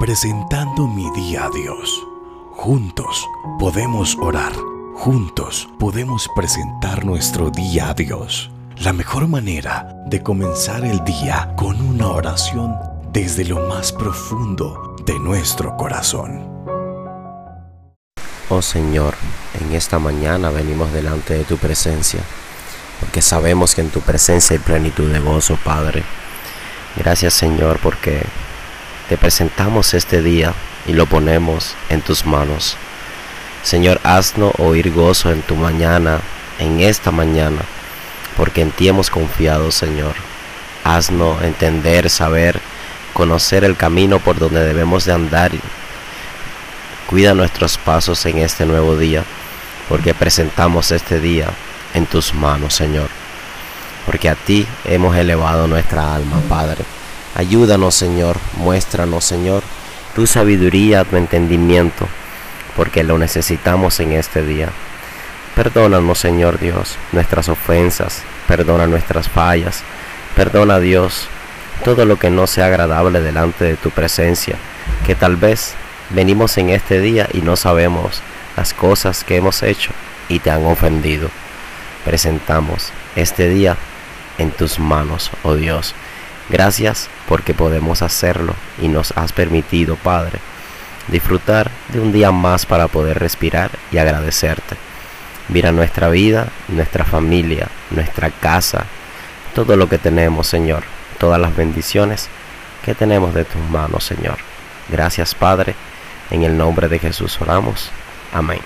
presentando mi día a Dios. Juntos podemos orar, juntos podemos presentar nuestro día a Dios. La mejor manera de comenzar el día con una oración desde lo más profundo de nuestro corazón. Oh Señor, en esta mañana venimos delante de tu presencia, porque sabemos que en tu presencia hay plenitud de gozo, Padre. Gracias Señor, porque te presentamos este día y lo ponemos en tus manos. Señor, haznos oír gozo en tu mañana, en esta mañana, porque en ti hemos confiado, Señor. Haznos entender, saber, conocer el camino por donde debemos de andar. Cuida nuestros pasos en este nuevo día, porque presentamos este día en tus manos, Señor. Porque a ti hemos elevado nuestra alma, Padre. Ayúdanos, Señor, muéstranos, Señor, tu sabiduría, tu entendimiento, porque lo necesitamos en este día. Perdónanos, Señor Dios, nuestras ofensas, perdona nuestras fallas, perdona, Dios, todo lo que no sea agradable delante de tu presencia, que tal vez venimos en este día y no sabemos las cosas que hemos hecho y te han ofendido. Presentamos este día en tus manos, oh Dios. Gracias porque podemos hacerlo y nos has permitido, Padre, disfrutar de un día más para poder respirar y agradecerte. Mira nuestra vida, nuestra familia, nuestra casa, todo lo que tenemos, Señor, todas las bendiciones que tenemos de tus manos, Señor. Gracias, Padre. En el nombre de Jesús oramos. Amén.